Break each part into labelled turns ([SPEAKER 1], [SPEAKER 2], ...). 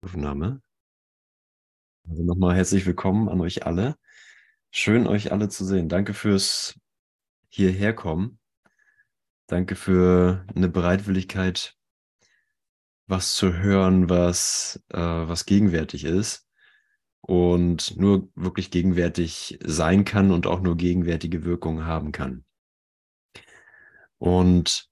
[SPEAKER 1] Aufnahme. Also nochmal herzlich willkommen an euch alle. Schön, euch alle zu sehen. Danke fürs hierherkommen. Danke für eine Bereitwilligkeit, was zu hören, was, äh, was gegenwärtig ist und nur wirklich gegenwärtig sein kann und auch nur gegenwärtige Wirkung haben kann. Und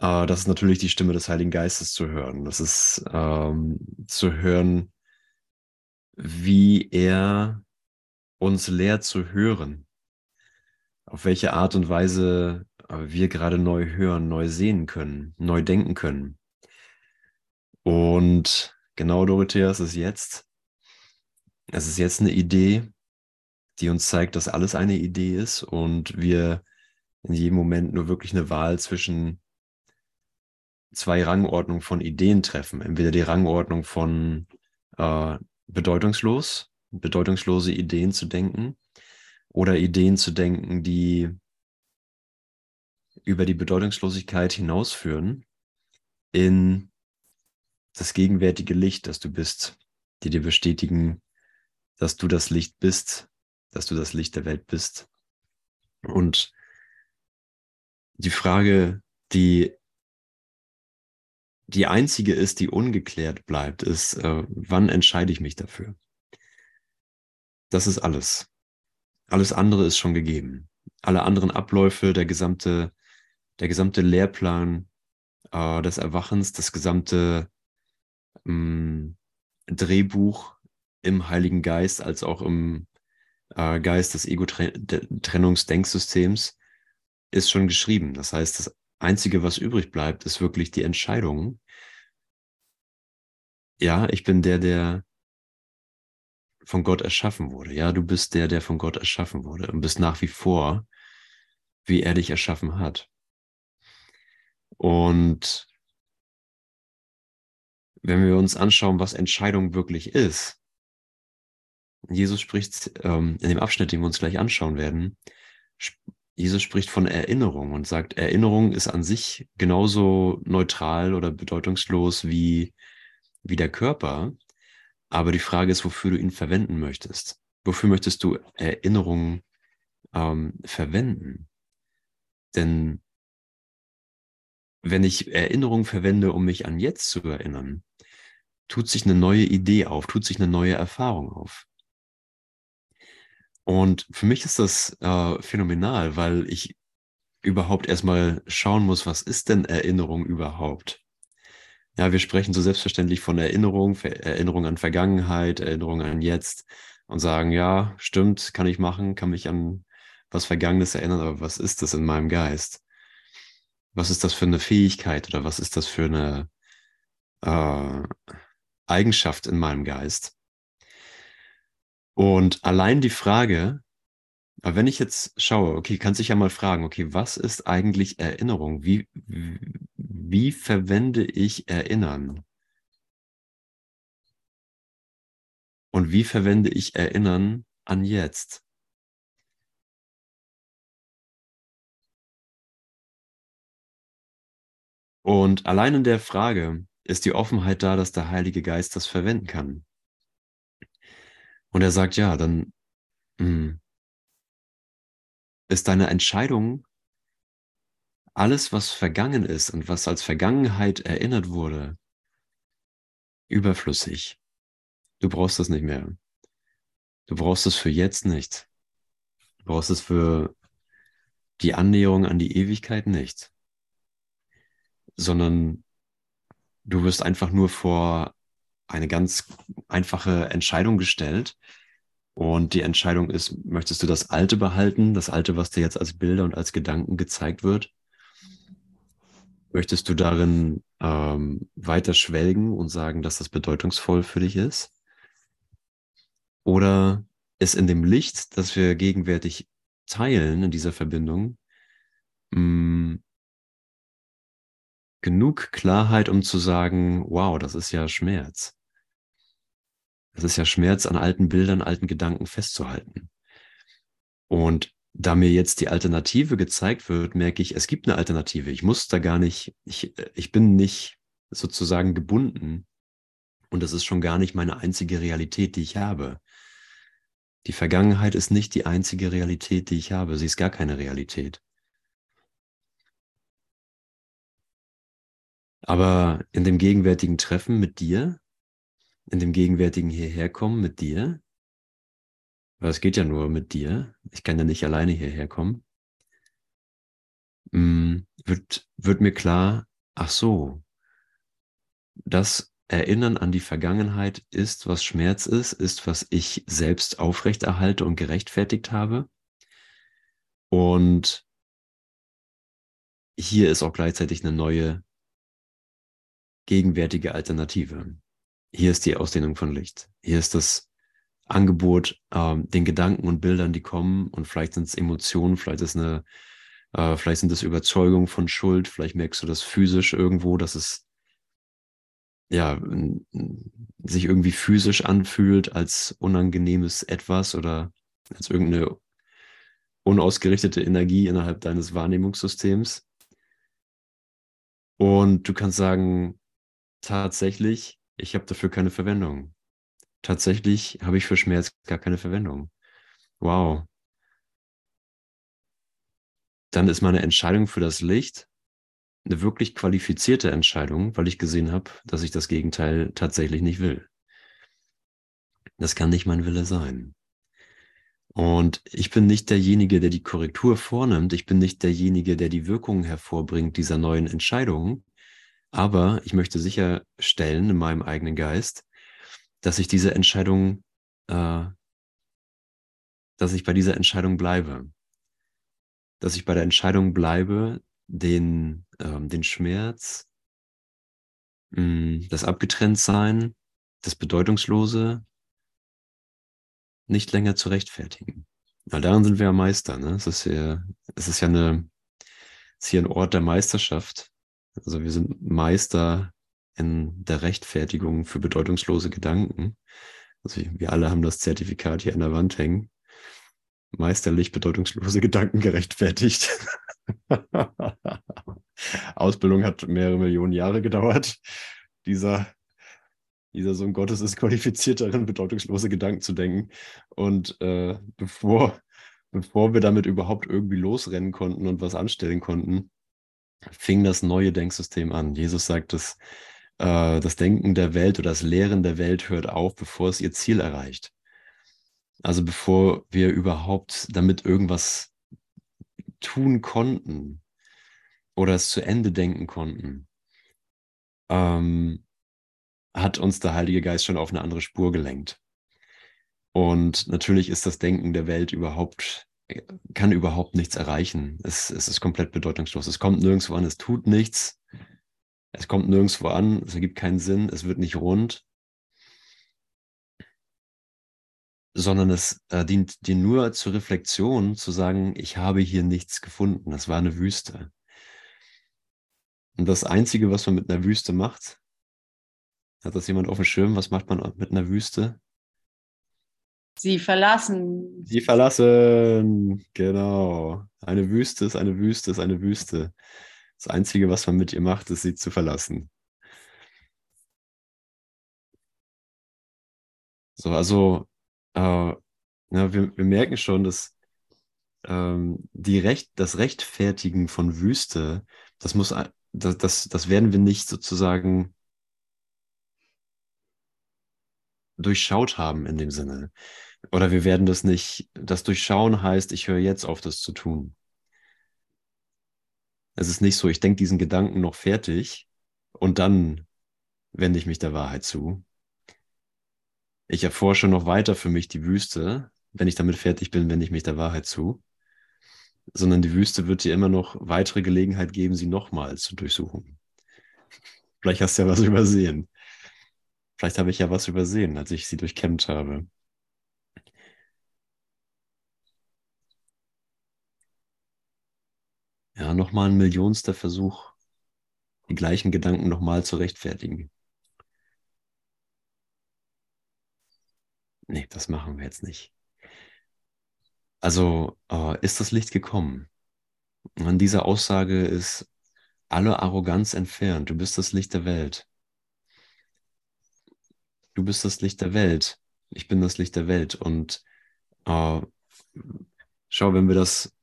[SPEAKER 1] äh, das ist natürlich die Stimme des Heiligen Geistes zu hören. Das ist ähm, zu hören, wie er uns lehrt zu hören. Auf welche Art und Weise äh, wir gerade neu hören, neu sehen können, neu denken können. Und genau, Dorothea, es ist jetzt. Es ist jetzt eine Idee, die uns zeigt, dass alles eine Idee ist und wir in jedem Moment nur wirklich eine Wahl zwischen zwei Rangordnungen von Ideen treffen. Entweder die Rangordnung von äh, bedeutungslos, bedeutungslose Ideen zu denken oder Ideen zu denken, die über die Bedeutungslosigkeit hinausführen in das gegenwärtige Licht, das du bist, die dir bestätigen, dass du das Licht bist, dass du das Licht der Welt bist. Und die Frage, die die einzige ist, die ungeklärt bleibt, ist, äh, wann entscheide ich mich dafür? Das ist alles. Alles andere ist schon gegeben. Alle anderen Abläufe, der gesamte, der gesamte Lehrplan äh, des Erwachens, das gesamte ähm, Drehbuch im Heiligen Geist als auch im äh, Geist des Ego-Trennungsdenksystems ist schon geschrieben. Das heißt, das Einzige, was übrig bleibt, ist wirklich die Entscheidung. Ja, ich bin der, der von Gott erschaffen wurde. Ja, du bist der, der von Gott erschaffen wurde und bist nach wie vor, wie er dich erschaffen hat. Und wenn wir uns anschauen, was Entscheidung wirklich ist, Jesus spricht ähm, in dem Abschnitt, den wir uns gleich anschauen werden, Jesus spricht von Erinnerung und sagt, Erinnerung ist an sich genauso neutral oder bedeutungslos wie, wie der Körper. Aber die Frage ist, wofür du ihn verwenden möchtest. Wofür möchtest du Erinnerung ähm, verwenden? Denn wenn ich Erinnerung verwende, um mich an jetzt zu erinnern, tut sich eine neue Idee auf, tut sich eine neue Erfahrung auf. Und für mich ist das äh, phänomenal, weil ich überhaupt erstmal schauen muss, was ist denn Erinnerung überhaupt? Ja, wir sprechen so selbstverständlich von Erinnerung, Erinnerung an Vergangenheit, Erinnerung an jetzt und sagen, ja, stimmt, kann ich machen, kann mich an was Vergangenes erinnern, aber was ist das in meinem Geist? Was ist das für eine Fähigkeit oder was ist das für eine äh, Eigenschaft in meinem Geist? Und allein die Frage, wenn ich jetzt schaue, okay, kannst dich ja mal fragen, okay, was ist eigentlich Erinnerung? Wie, wie verwende ich Erinnern? Und wie verwende ich Erinnern an jetzt? Und allein in der Frage ist die Offenheit da, dass der Heilige Geist das verwenden kann. Und er sagt, ja, dann mh, hm, ist deine Entscheidung, alles, was vergangen ist und was als Vergangenheit erinnert wurde, überflüssig. Du brauchst es nicht mehr. Du brauchst es für jetzt nicht. Du brauchst es für die Annäherung an die Ewigkeit nicht. Sondern du wirst einfach nur vor eine ganz einfache Entscheidung gestellt. Und die Entscheidung ist, möchtest du das Alte behalten, das Alte, was dir jetzt als Bilder und als Gedanken gezeigt wird? Möchtest du darin ähm, weiter schwelgen und sagen, dass das bedeutungsvoll für dich ist? Oder ist in dem Licht, das wir gegenwärtig teilen in dieser Verbindung, mh, mm, genug Klarheit, um zu sagen, wow, das ist ja Schmerz. Das ist ja Schmerz, an alten Bildern, alten Gedanken festzuhalten. Und da mir jetzt die Alternative gezeigt wird, merke ich, es gibt eine Alternative. Ich muss da gar nicht, ich, ich bin nicht sozusagen gebunden Und das ist schon gar nicht meine einzige Realität, die ich habe. Die Vergangenheit ist nicht die einzige Realität, die ich habe. Sie ist gar keine Realität. Aber in dem gegenwärtigen Treffen mit dir, in dem gegenwärtigen Hierherkommen mit dir, weil es geht ja nur mit dir, ich kann ja nicht alleine hierher kommen, mm, wird, wird mir klar, ach so, das Erinnern an die Vergangenheit ist, was Schmerz ist, ist, was ich selbst aufrechterhalte und gerechtfertigt habe. Und hier ist auch gleichzeitig eine neue gegenwärtige Alternative. Hier ist die Ausdehnung von Licht. Hier ist das Angebot, ähm, den Gedanken und Bildern, die kommen, und vielleicht sind es Emotionen, vielleicht ist eine, äh, vielleicht sind es Überzeugungen von Schuld, vielleicht merkst du das physisch irgendwo, dass es ja sich irgendwie physisch anfühlt als unangenehmes etwas oder als irgendeine unausgerichtete Energie innerhalb deines Wahrnehmungssystems. Und du kannst sagen, tatsächlich, ich habe dafür keine Verwendung. Tatsächlich habe ich für Schmerz gar keine Verwendung. Wow. Dann ist meine Entscheidung für das Licht eine wirklich qualifizierte Entscheidung, weil ich gesehen habe, dass ich das Gegenteil tatsächlich nicht will. Das kann nicht mein Wille sein. Und ich bin nicht derjenige, der die Korrektur vornimmt. Ich bin nicht derjenige, der die Wirkungen hervorbringt dieser neuen Entscheidungen. Aber ich möchte sicherstellen in meinem eigenen Geist, dass ich diese Entscheidung, äh, dass ich bei dieser Entscheidung bleibe. Dass ich bei der Entscheidung bleibe, den, ähm, den Schmerz, mh, mm, das Abgetrenntsein, das Bedeutungslose nicht länger zu rechtfertigen. Weil daran sind wir ja Meister. Ne? Es, ist ja, es ist ja eine, ist hier ein Ort der Meisterschaft. Also wir sind Meister in der Rechtfertigung für bedeutungslose Gedanken. Also wir alle haben das Zertifikat hier an der Wand hängen. Meisterlich bedeutungslose Gedanken gerechtfertigt. Ausbildung hat mehrere Millionen Jahre gedauert. Dieser, dieser Sohn Gottes ist qualifiziert darin, bedeutungslose Gedanken zu denken. Und äh, bevor, bevor wir damit überhaupt irgendwie losrennen konnten und was anstellen konnten, fing das neue Denksystem an. Jesus sagt, dass äh, das Denken der Welt oder das Lehren der Welt hört auf, bevor es ihr Ziel erreicht. Also bevor wir überhaupt damit irgendwas tun konnten oder es zu Ende denken konnten, ähm, hat uns der Heilige Geist schon auf eine andere Spur gelenkt. Und natürlich ist das Denken der Welt überhaupt, kann überhaupt nichts erreichen. Es, es ist komplett bedeutungslos. Es kommt nirgendwo an, es tut nichts. Es kommt nirgendwo an, es ergibt keinen Sinn, es wird nicht rund. sondern es äh, dient dir nur zur Reflexion, zu sagen, ich habe hier nichts gefunden, das war eine Wüste. Und das Einzige, was man mit einer Wüste macht, hat das jemand auf dem Schirm, was macht man mit einer Wüste?
[SPEAKER 2] Sie verlassen.
[SPEAKER 1] Sie verlassen, genau. Eine Wüste ist eine Wüste ist eine Wüste. Das Einzige, was man mit ihr macht, ist sie zu verlassen. So, also äh, ja, wir, wir merken schon, dass ähm, die Recht, das Rechtfertigen von Wüste, das muss, das, das, das werden wir nicht sozusagen durchschaut haben in dem Sinne. Oder wir werden das nicht, das Durchschauen heißt, ich höre jetzt auf, das zu tun. Es ist nicht so, ich denke diesen Gedanken noch fertig und dann wende ich mich der Wahrheit zu, ich erforsche noch weiter für mich die Wüste. Wenn ich damit fertig bin, wende ich mich der Wahrheit zu. Sondern die Wüste wird dir immer noch weitere Gelegenheit geben, sie nochmal zu durchsuchen. Vielleicht hast du ja was übersehen. Vielleicht habe ich ja was übersehen, als ich sie durchkämmt habe. Ja, nochmal ein millionster Versuch, die gleichen Gedanken nochmal zu rechtfertigen. nee, das machen wir jetzt nicht. Also äh, ist das Licht gekommen. An dieser Aussage ist alle Arroganz entfernt. Du bist das Licht der Welt. du bist das Licht der Welt, ich bin das Licht der Welt. Und äh, schau, wenn wir das,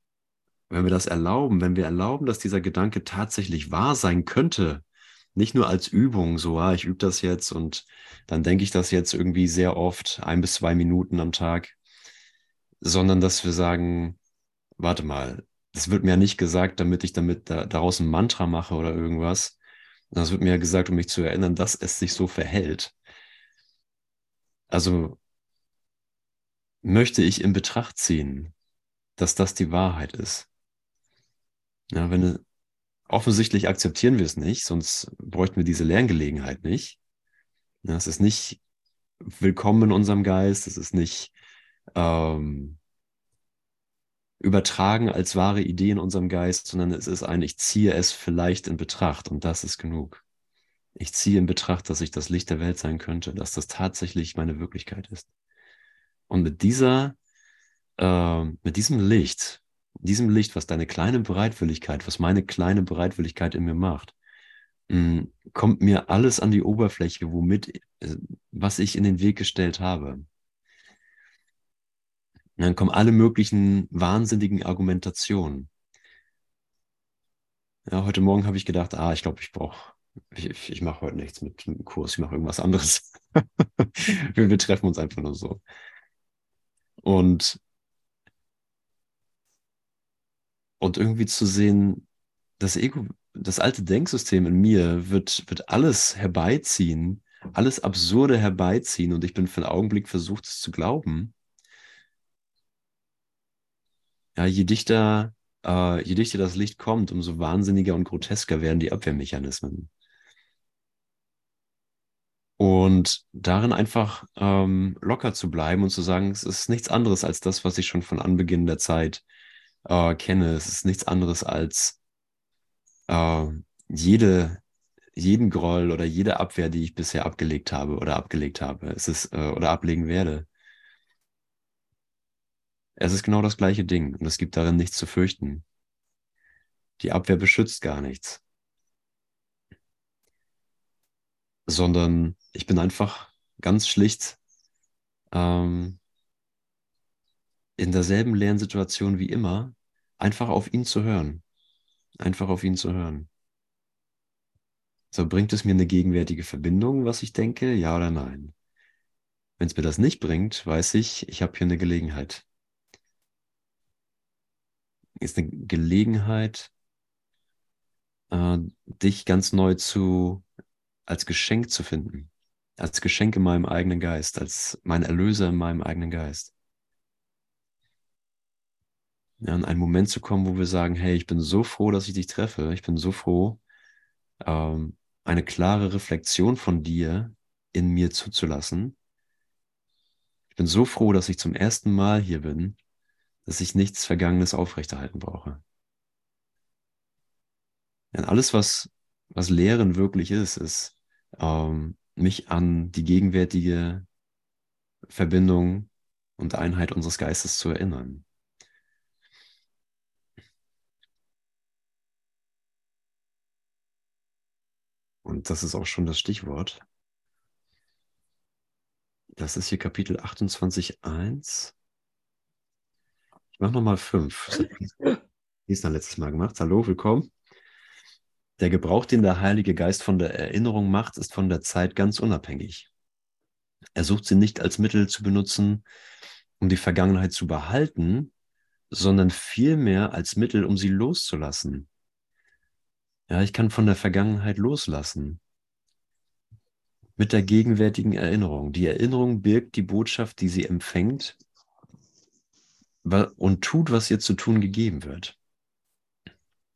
[SPEAKER 1] wenn wir das erlauben, wenn wir erlauben, dass dieser Gedanke tatsächlich wahr sein könnte, nicht nur als Übung, so, ah, ich übe das jetzt und dann denke ich das jetzt irgendwie sehr oft, ein bis zwei Minuten am Tag, sondern dass wir sagen, warte mal, das wird mir ja nicht gesagt, damit ich damit da, daraus ein Mantra mache oder irgendwas. Das wird mir ja gesagt, um mich zu erinnern, dass es sich so verhält. Also möchte ich in Betracht ziehen, dass das die Wahrheit ist. Ja, wenn offensichtlich akzeptieren wir es nicht, sonst bräuchten wir diese Lerngelegenheit nicht. Ja, es ist nicht willkommen in unserem Geist, es ist nicht ähm, übertragen als wahre Idee in unserem Geist, sondern es ist ein, ich ziehe es vielleicht in Betracht und das ist genug. Ich ziehe in Betracht, dass ich das Licht der Welt sein könnte, dass das tatsächlich meine Wirklichkeit ist. Und mit dieser, äh, mit diesem Licht, diesem Licht, was deine kleine Bereitwilligkeit, was meine kleine Bereitwilligkeit in mir macht, mm, kommt mir alles an die Oberfläche, womit, äh, was ich in den Weg gestellt habe. Und dann kommen alle möglichen wahnsinnigen Argumentationen. Ja, heute Morgen habe ich gedacht, ah, ich glaube, ich brauche, ich, ich mache heute nichts mit dem Kurs, ich mache irgendwas anderes. wir, wir treffen uns einfach nur so. Und, und irgendwie zu sehen, das Ego, das alte Denksystem in mir wird, wird alles herbeiziehen, alles Absurde herbeiziehen und ich bin für einen Augenblick versucht, es zu glauben. Ja, je dichter, äh, je dichter das Licht kommt, umso wahnsinniger und grotesker werden die Abwehrmechanismen. Und darin einfach ähm, locker zu bleiben und zu sagen, es ist nichts anderes als das, was ich schon von Anbeginn der Zeit äh, kenne. Es ist nichts anderes als äh, jede, jeden Groll oder jede Abwehr, die ich bisher abgelegt habe oder abgelegt habe. Es ist äh, oder ablegen werde. Es ist genau das gleiche Ding und es gibt darin nichts zu fürchten. Die Abwehr beschützt gar nichts. Sondern ich bin einfach ganz schlicht ähm, in derselben Lernsituation wie immer, einfach auf ihn zu hören. Einfach auf ihn zu hören. So bringt es mir eine gegenwärtige Verbindung, was ich denke, ja oder nein? Wenn es mir das nicht bringt, weiß ich, ich habe hier eine Gelegenheit ist eine Gelegenheit, äh, dich ganz neu zu, als Geschenk zu finden. Als Geschenk in meinem eigenen Geist, als mein Erlöser in meinem eigenen Geist. Ja, in einen Moment zu kommen, wo wir sagen, hey, ich bin so froh, dass ich dich treffe. Ich bin so froh, ähm, eine klare Reflexion von dir in mir zuzulassen. Ich bin so froh, dass ich zum ersten Mal hier bin dass ich nichts Vergangenes aufrechterhalten brauche. Denn alles, was, was Lehren wirklich ist, ist, ähm, mich an die gegenwärtige Verbindung und Einheit unseres Geistes zu erinnern. Und das ist auch schon das Stichwort. Das ist hier Kapitel 28.1. Ich mache nochmal fünf. Die ist dann letztes Mal gemacht. Hallo, willkommen. Der Gebrauch, den der Heilige Geist von der Erinnerung macht, ist von der Zeit ganz unabhängig. Er sucht sie nicht als Mittel zu benutzen, um die Vergangenheit zu behalten, sondern vielmehr als Mittel, um sie loszulassen. Ja, ich kann von der Vergangenheit loslassen. Mit der gegenwärtigen Erinnerung. Die Erinnerung birgt die Botschaft, die sie empfängt und tut, was ihr zu tun gegeben wird.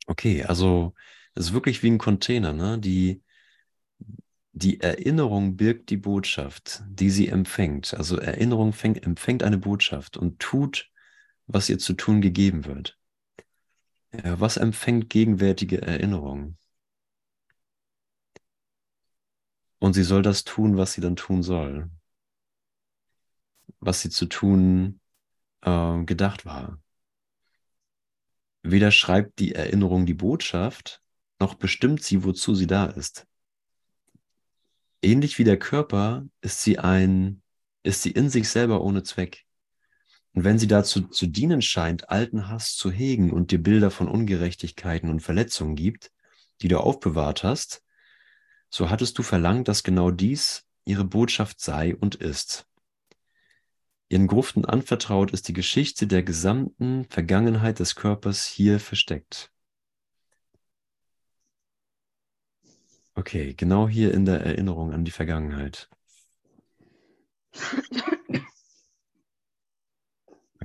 [SPEAKER 1] Okay, also es ist wirklich wie ein Container, ne? Die, die Erinnerung birgt die Botschaft, die sie empfängt. Also Erinnerung fängt, empfängt eine Botschaft und tut, was ihr zu tun gegeben wird. Ja, was empfängt gegenwärtige Erinnerung? Und sie soll das tun, was sie dann tun soll. Was sie zu tun äh, gedacht war. Weder schreibt die Erinnerung die Botschaft, noch bestimmt sie, wozu sie da ist. ähnlich wie der Körper ist sie ein, ist sie in sich selber ohne Zweck. Und wenn sie dazu zu dienen scheint, alten Hass zu hegen und dir Bilder von Ungerechtigkeiten und Verletzungen gibt, die du aufbewahrt hast, so hattest du verlangt, dass genau dies ihre Botschaft sei und ist. Ihren Gruften anvertraut ist die Geschichte der gesamten Vergangenheit des Körpers hier versteckt. Okay, genau hier in der Erinnerung an die Vergangenheit.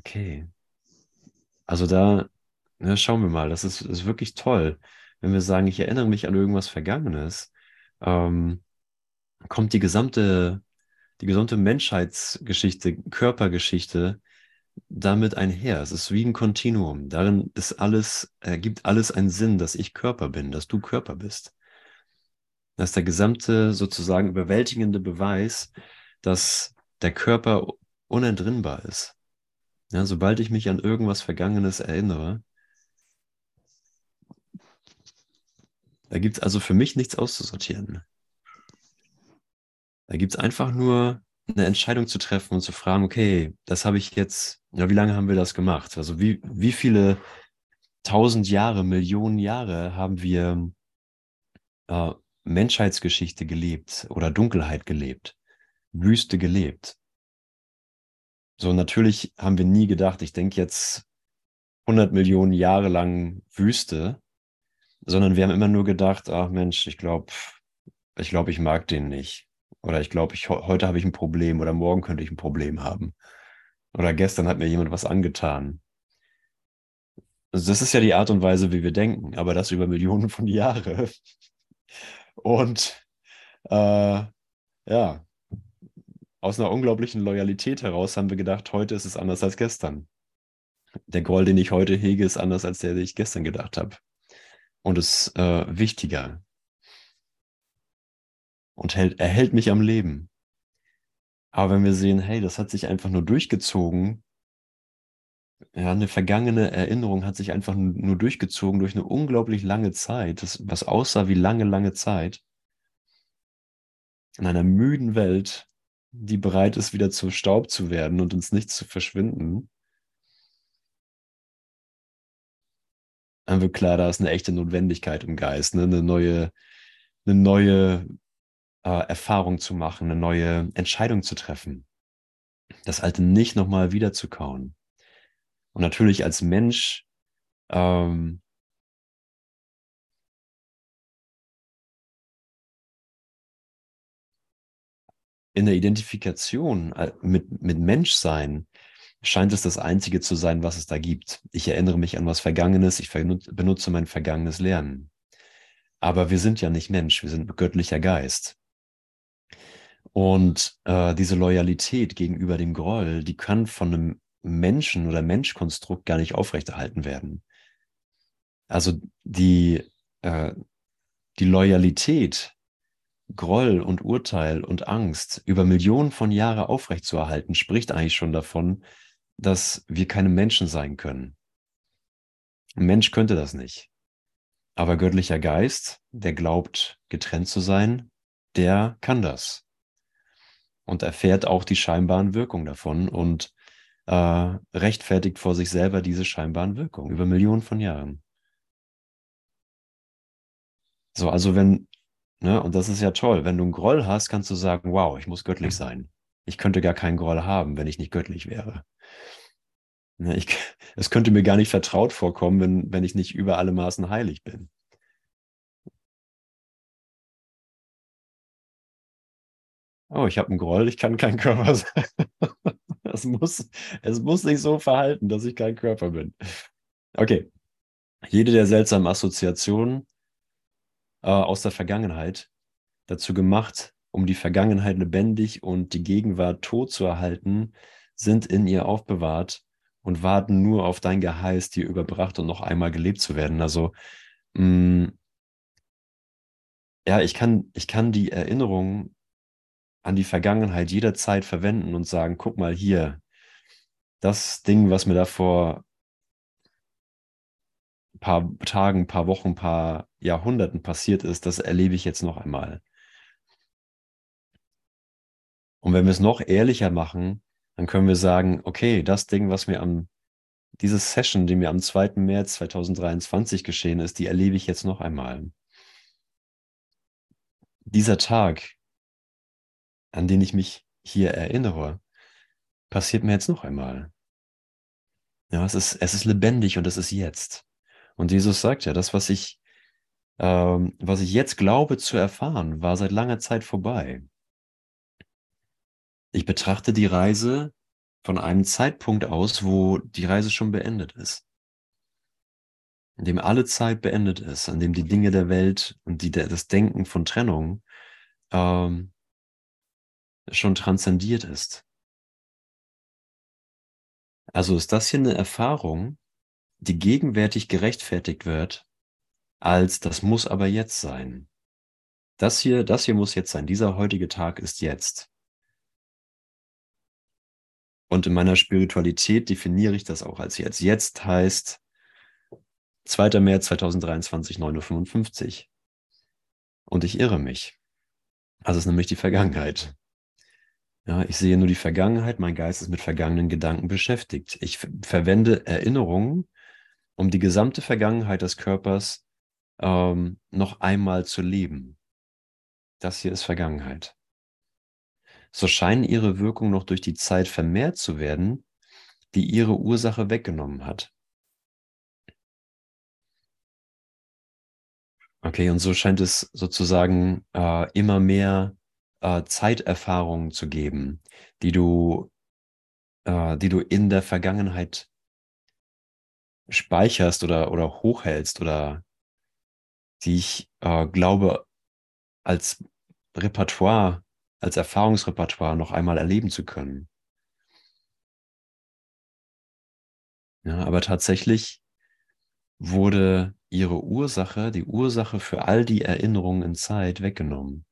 [SPEAKER 1] Okay. Also da, ja, schauen wir mal, das ist, ist wirklich toll. Wenn wir sagen, ich erinnere mich an irgendwas Vergangenes, ähm, kommt die gesamte, die gesamte Menschheitsgeschichte, Körpergeschichte damit einher. Es ist wie ein Kontinuum. Darin ist alles, ergibt alles einen Sinn, dass ich Körper bin, dass du Körper bist. Das ist der gesamte sozusagen überwältigende Beweis, dass der Körper unentrinnbar ist. Ja, sobald ich mich an irgendwas Vergangenes erinnere, da gibt es also für mich nichts auszusortieren. Da gibt es einfach nur eine Entscheidung zu treffen und zu fragen, okay, das habe ich jetzt, ja, wie lange haben wir das gemacht? Also wie, wie viele tausend Jahre, Millionen Jahre haben wir äh, Menschheitsgeschichte gelebt oder Dunkelheit gelebt, Wüste gelebt? So, natürlich haben wir nie gedacht, ich denke jetzt 100 Millionen Jahre lang Wüste, sondern wir haben immer nur gedacht, ach Mensch, ich glaube, ich glaube, ich mag den nicht. Oder ich glaube, ich, heute habe ich ein Problem oder morgen könnte ich ein Problem haben. Oder gestern hat mir jemand was angetan. Also das ist ja die Art und Weise, wie wir denken, aber das über Millionen von Jahren. Und äh, ja, aus einer unglaublichen Loyalität heraus haben wir gedacht, heute ist es anders als gestern. Der Groll, den ich heute hege, ist anders als der, den ich gestern gedacht habe. Und ist äh, wichtiger, und hält, er hält mich am Leben. Aber wenn wir sehen, hey, das hat sich einfach nur durchgezogen, ja, eine vergangene Erinnerung hat sich einfach nur durchgezogen durch eine unglaublich lange Zeit, das, was aussah wie lange, lange Zeit, in einer müden Welt, die bereit ist, wieder zu Staub zu werden und ins Nichts zu verschwinden, dann wird klar, da ist eine echte Notwendigkeit im Geist, ne? eine neue, eine neue äh, Erfahrung zu machen, eine neue Entscheidung zu treffen. Das Alte nicht nochmal wieder zu kauen. Und natürlich als Mensch ähm, in der Identifikation äh, mit, mit Menschsein scheint es das Einzige zu sein, was es da gibt. Ich erinnere mich an was Vergangenes, ich benutze mein vergangenes Lernen. Aber wir sind ja nicht Mensch, wir sind göttlicher Geist. Und äh, diese Loyalität gegenüber dem Groll, die kann von einem Menschen oder Menschkonstrukt gar nicht aufrechterhalten werden. Also die, äh, die Loyalität, Groll und Urteil und Angst über Millionen von Jahren aufrechtzuerhalten, spricht eigentlich schon davon, dass wir keine Menschen sein können. Ein Mensch könnte das nicht. Aber göttlicher Geist, der glaubt, getrennt zu sein, der kann das und erfährt auch die scheinbaren Wirkungen davon und äh, rechtfertigt vor sich selber diese scheinbaren Wirkungen über Millionen von Jahren. So, also wenn, ne, und das ist ja toll, wenn du einen Groll hast, kannst du sagen, wow, ich muss göttlich sein. Ich könnte gar keinen Groll haben, wenn ich nicht göttlich wäre. Ne, ich, es könnte mir gar nicht vertraut vorkommen, wenn, wenn ich nicht über alle Maßen heilig bin. oh, ich habe einen Groll, ich kann kein Körper sein. es, muss, es muss sich so verhalten, dass ich kein Körper bin. Okay. Jede der seltsamen Assoziationen äh, aus der Vergangenheit dazu gemacht, um die Vergangenheit lebendig und die Gegenwart tot zu erhalten, sind in ihr aufbewahrt und warten nur auf dein Geheiß, dir überbracht und noch einmal gelebt zu werden. Also, mh, mm, ja, ich kann, ich kann die Erinnerung an die Vergangenheit jederzeit verwenden und sagen, guck mal hier, das Ding, was mir da vor paar Tagen, paar Wochen, paar Jahrhunderten passiert ist, das erlebe ich jetzt noch einmal. Und wenn wir es noch ehrlicher machen, dann können wir sagen, okay, das Ding, was mir am, diese Session, die mir am 2. März 2023 geschehen ist, die erlebe ich jetzt noch einmal. Dieser Tag, an den ich mich hier erinnere, passiert mir jetzt noch einmal. Ja, es ist, es ist lebendig und es ist jetzt. Und Jesus sagt ja, das, was ich, ähm, was ich jetzt glaube zu erfahren, war seit langer Zeit vorbei. Ich betrachte die Reise von einem Zeitpunkt aus, wo die Reise schon beendet ist. In dem alle Zeit beendet ist, an dem die Dinge der Welt und die, das Denken von Trennung ähm, schon transzendiert ist. Also ist das hier eine Erfahrung, die gegenwärtig gerechtfertigt wird, als das muss aber jetzt sein. Das hier, das hier muss jetzt sein. Dieser heutige Tag ist jetzt. Und in meiner Spiritualität definiere ich das auch als jetzt. Jetzt heißt 2. März 2023, 9.55 Uhr. Und ich irre mich. Also ist nämlich die Vergangenheit. Ja, ich sehe nur die Vergangenheit, mein Geist ist mit vergangenen Gedanken beschäftigt. Ich verwende Erinnerungen, um die gesamte Vergangenheit des Körpers ähm, noch einmal zu leben. Das hier ist Vergangenheit. So scheinen ihre Wirkungen noch durch die Zeit vermehrt zu werden, die ihre Ursache weggenommen hat. Okay, und so scheint es sozusagen äh, immer mehr äh, Zeiterfahrungen zu geben, die du, äh, die du in der Vergangenheit speicherst oder, oder hochhältst oder die ich äh, glaube als Repertoire, als Erfahrungsrepertoire noch einmal erleben zu können. Ja, aber tatsächlich wurde ihre Ursache, die Ursache für all die Erinnerungen in Zeit weggenommen.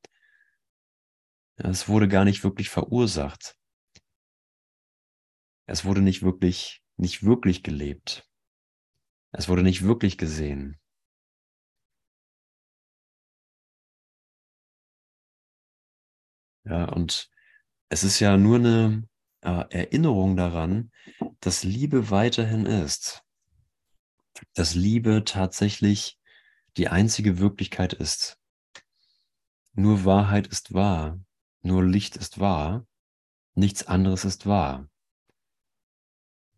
[SPEAKER 1] Es wurde gar nicht wirklich verursacht. Es wurde nicht wirklich, nicht wirklich gelebt. Es wurde nicht wirklich gesehen. Ja, und es ist ja nur eine äh, Erinnerung daran, dass Liebe weiterhin ist. Dass Liebe tatsächlich die einzige Wirklichkeit ist. Nur Wahrheit ist wahr. Nur Licht ist wahr, nichts anderes ist wahr.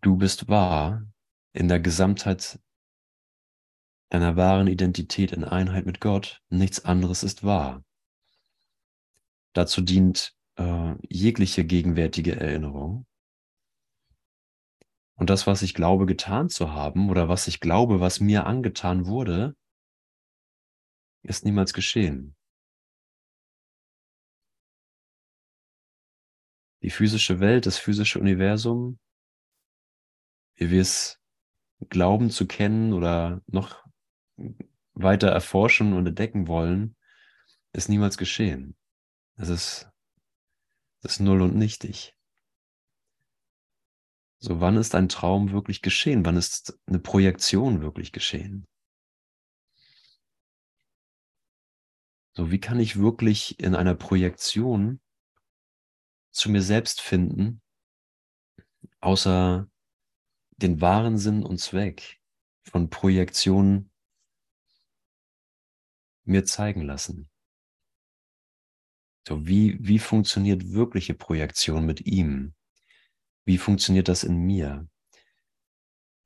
[SPEAKER 1] Du bist wahr in der Gesamtheit deiner wahren Identität in Einheit mit Gott, nichts anderes ist wahr. Dazu dient äh, jegliche gegenwärtige Erinnerung. Und das, was ich glaube getan zu haben oder was ich glaube, was mir angetan wurde, ist niemals geschehen. die physische Welt, das physische Universum, wie wir es glauben zu kennen oder noch weiter erforschen und entdecken wollen, ist niemals geschehen. Es ist, es ist null und nichtig. So, wann ist ein Traum wirklich geschehen? Wann ist eine Projektion wirklich geschehen? So, wie kann ich wirklich in einer Projektion zu mir selbst finden, außer den wahren Sinn und Zweck von Projektionen mir zeigen lassen. So, wie, wie funktioniert wirkliche Projektion mit ihm? Wie funktioniert das in mir?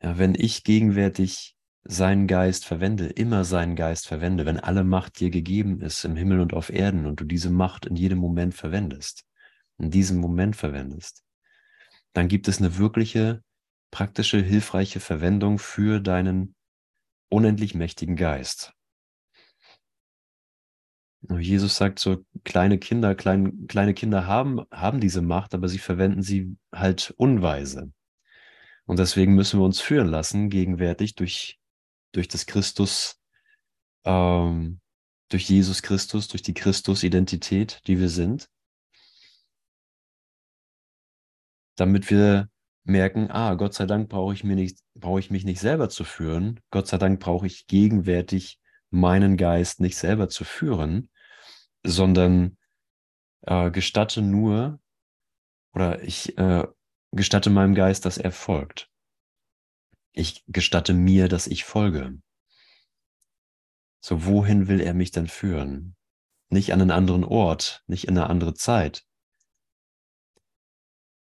[SPEAKER 1] Ja, wenn ich gegenwärtig seinen Geist verwende, immer seinen Geist verwende, wenn alle Macht dir gegeben ist im Himmel und auf Erden und du diese Macht in jedem Moment verwendest, in diesem Moment verwendest, dann gibt es eine wirkliche, praktische, hilfreiche Verwendung für deinen unendlich mächtigen Geist. Jesus sagt so, kleine Kinder, klein, kleine Kinder haben, haben diese Macht, aber sie verwenden sie halt unweise. Und deswegen müssen wir uns führen lassen, gegenwärtig durch, durch das Christus, ähm, durch Jesus Christus, durch die Christus-Identität, die wir sind. damit wir merken, ah, Gott sei Dank brauche ich, mir nicht, brauche ich mich nicht selber zu führen. Gott sei Dank brauche ich gegenwärtig meinen Geist nicht selber zu führen, sondern äh, gestatte nur Oder ich äh, gestatte meinem Geist, dass er folgt. Ich gestatte mir, dass ich folge. So, wohin will er mich dann führen? Nicht an einen anderen Ort, nicht in eine andere Zeit,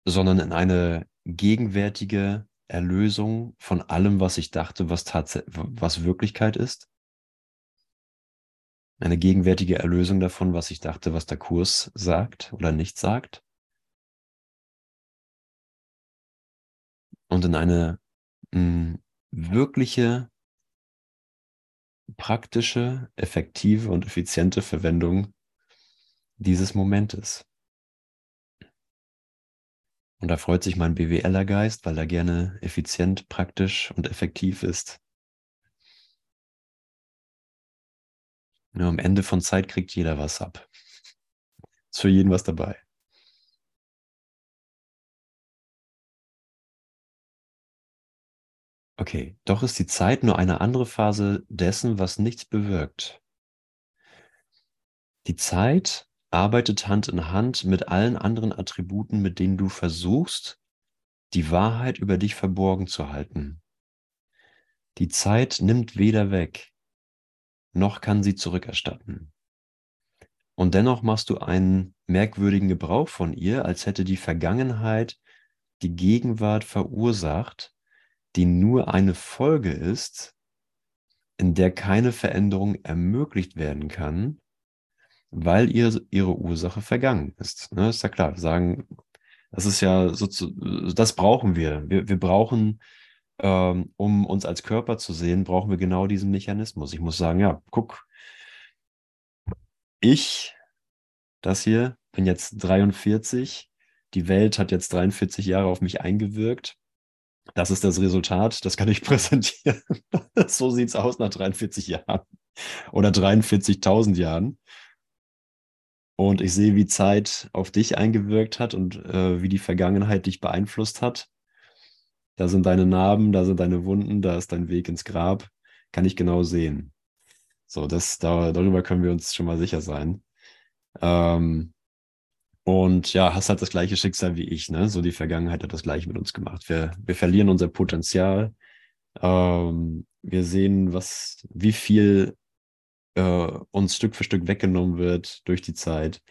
[SPEAKER 1] sondern in eine gegenwärtige Erlösung von allem, was ich dachte, was, was Wirklichkeit ist. Eine gegenwärtige Erlösung davon, was ich dachte, was der Kurs sagt oder nicht sagt. Und in eine mh, hm, wirkliche praktische, effektive und effiziente Verwendung dieses Momentes. Und da freut sich mein BWLer-Geist, weil er gerne effizient, praktisch und effektiv ist. Ja, am Ende von Zeit kriegt jeder was ab. Ist für jeden was dabei. Okay, doch ist die Zeit nur eine andere Phase dessen, was nichts bewirkt. Die Zeit arbeitet Hand in Hand mit allen anderen Attributen, mit denen du versuchst, die Wahrheit über dich verborgen zu halten. Die Zeit nimmt weder weg, noch kann sie zurückerstatten. Und dennoch machst du einen merkwürdigen Gebrauch von ihr, als hätte die Vergangenheit die Gegenwart verursacht die nur eine Folge ist, in der keine Veränderung ermöglicht werden kann, weil ihr, ihre Ursache vergangen ist. Ne, ist ja klar, wir sagen, das ist ja so, das brauchen wir. Wir, wir brauchen, ähm, um uns als Körper zu sehen, brauchen wir genau diesen Mechanismus. Ich muss sagen, ja, guck, ich, das hier, bin jetzt 43, die Welt hat jetzt 43 Jahre auf mich eingewirkt. Das ist das Resultat, das kann ich präsentieren. so sieht es aus nach 43 Jahren oder 43.000 Jahren. Und ich sehe, wie Zeit auf dich eingewirkt hat und äh, wie die Vergangenheit dich beeinflusst hat. Da sind deine Narben, da sind deine Wunden, da ist dein Weg ins Grab. Kann ich genau sehen. So, das, da, darüber können wir uns schon mal sicher sein. Ähm, und ja, hast halt das gleiche Schicksal wie ich, ne? So die Vergangenheit hat das gleiche mit uns gemacht. Wir, wir verlieren unser Potenzial. Ähm, wir sehen, was, wie viel äh, uns Stück für Stück weggenommen wird durch die Zeit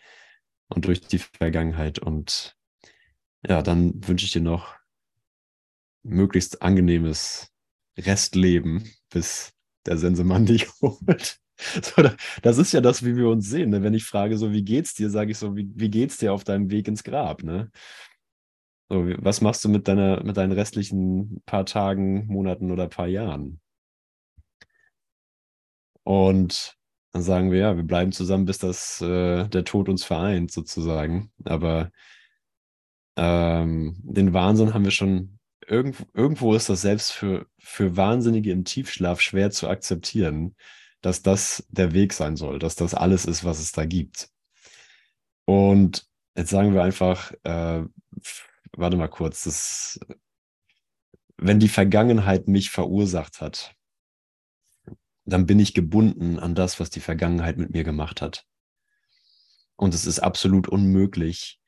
[SPEAKER 1] und durch die Vergangenheit. Und ja, dann wünsche ich dir noch möglichst angenehmes Restleben, bis der Sensemann dich holt. So, das ist ja das, wie wir uns sehen. Ne? Wenn ich frage, so, wie geht's dir, sage ich so, wie, wie geht's dir auf deinem Weg ins Grab? Ne? So, was machst du mit, deiner, mit deinen restlichen paar Tagen, Monaten oder paar Jahren? Und dann sagen wir, ja, wir bleiben zusammen, bis das, äh, der Tod uns vereint, sozusagen. Aber ähm, den Wahnsinn haben wir schon, irgendwo, irgendwo ist das selbst für, für Wahnsinnige im Tiefschlaf schwer zu akzeptieren dass das der Weg sein soll, dass das alles ist, was es da gibt. Und jetzt sagen wir einfach, äh, warte mal kurz, das, wenn die Vergangenheit mich verursacht hat, dann bin ich gebunden an das, was die Vergangenheit mit mir gemacht hat. Und es ist absolut unmöglich,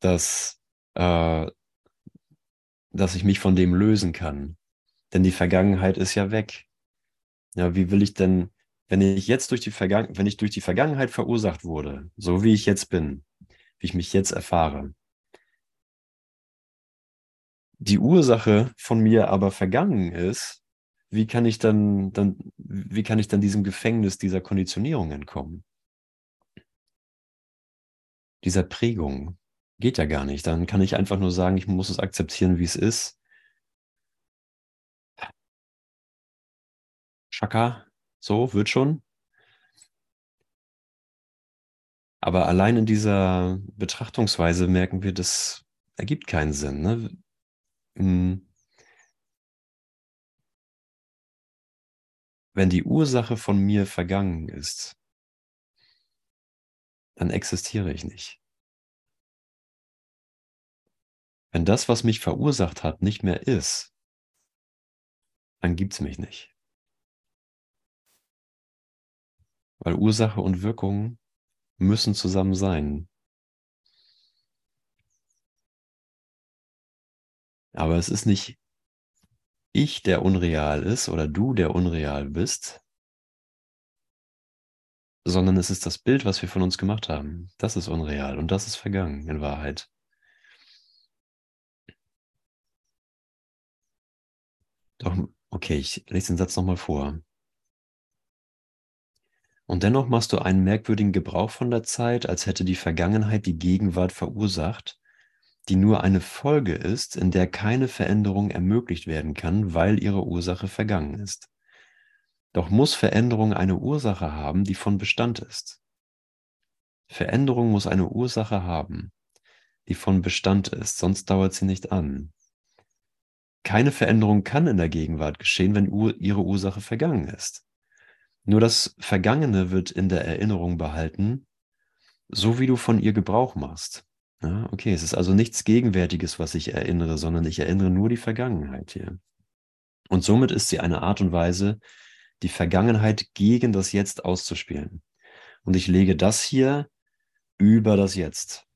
[SPEAKER 1] dass, äh, dass ich mich von dem lösen kann. Denn die Vergangenheit ist ja weg. Ja, wie will ich denn, wenn ich jetzt durch die Vergangenheit, wenn ich durch die Vergangenheit verursacht wurde, so wie ich jetzt bin, wie ich mich jetzt erfahre, die Ursache von mir aber vergangen ist, wie kann ich dann, dann, wie kann ich dann diesem Gefängnis dieser Konditionierung entkommen? Dieser Prägung geht ja gar nicht. Dann kann ich einfach nur sagen, ich muss es akzeptieren, wie es ist. Shaka, so, wird schon. Aber allein in dieser Betrachtungsweise merken wir, das ergibt keinen Sinn. Ne? Wenn die Ursache von mir vergangen ist, dann existiere ich nicht. Wenn das, was mich verursacht hat, nicht mehr ist, dann gibt es mich nicht. Weil Ursache und Wirkung müssen zusammen sein. Aber es ist nicht ich, der unreal ist oder du, der unreal bist, sondern es ist das Bild, was wir von uns gemacht haben. Das ist unreal und das ist vergangen in Wahrheit. Doch, okay, ich lese den Satz nochmal vor. Und dennoch machst du einen merkwürdigen Gebrauch von der Zeit, als hätte die Vergangenheit die Gegenwart verursacht, die nur eine Folge ist, in der keine Veränderung ermöglicht werden kann, weil ihre Ursache vergangen ist. Doch muss Veränderung eine Ursache haben, die von Bestand ist. Veränderung muss eine Ursache haben, die von Bestand ist, sonst dauert sie nicht an. Keine Veränderung kann in der Gegenwart geschehen, wenn ihre Ursache vergangen ist. Nur das Vergangene wird in der Erinnerung behalten, so wie du von ihr Gebrauch machst. Ja, okay, es ist also nichts Gegenwärtiges, was ich erinnere, sondern ich erinnere nur die Vergangenheit hier. Und somit ist sie eine Art und Weise, die Vergangenheit gegen das Jetzt auszuspielen. Und ich lege das hier über das Jetzt.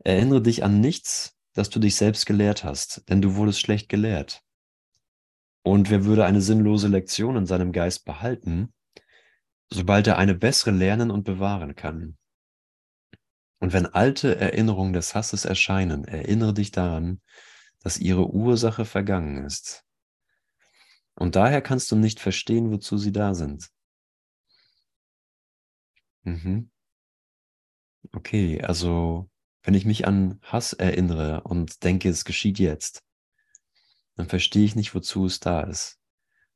[SPEAKER 1] Erinnere dich an nichts, das du dich selbst gelehrt hast, denn du wurdest schlecht gelehrt. Und wer würde eine sinnlose Lektion in seinem Geist behalten, sobald er eine bessere lernen und bewahren kann? Und wenn alte Erinnerungen des Hasses erscheinen, erinnere dich daran, dass ihre Ursache vergangen ist. Und daher kannst du nicht verstehen, wozu sie da sind. Mhm. Okay, also wenn ich mich an Hass erinnere und denke, es geschieht jetzt, dann verstehe ich nicht, wozu es da ist.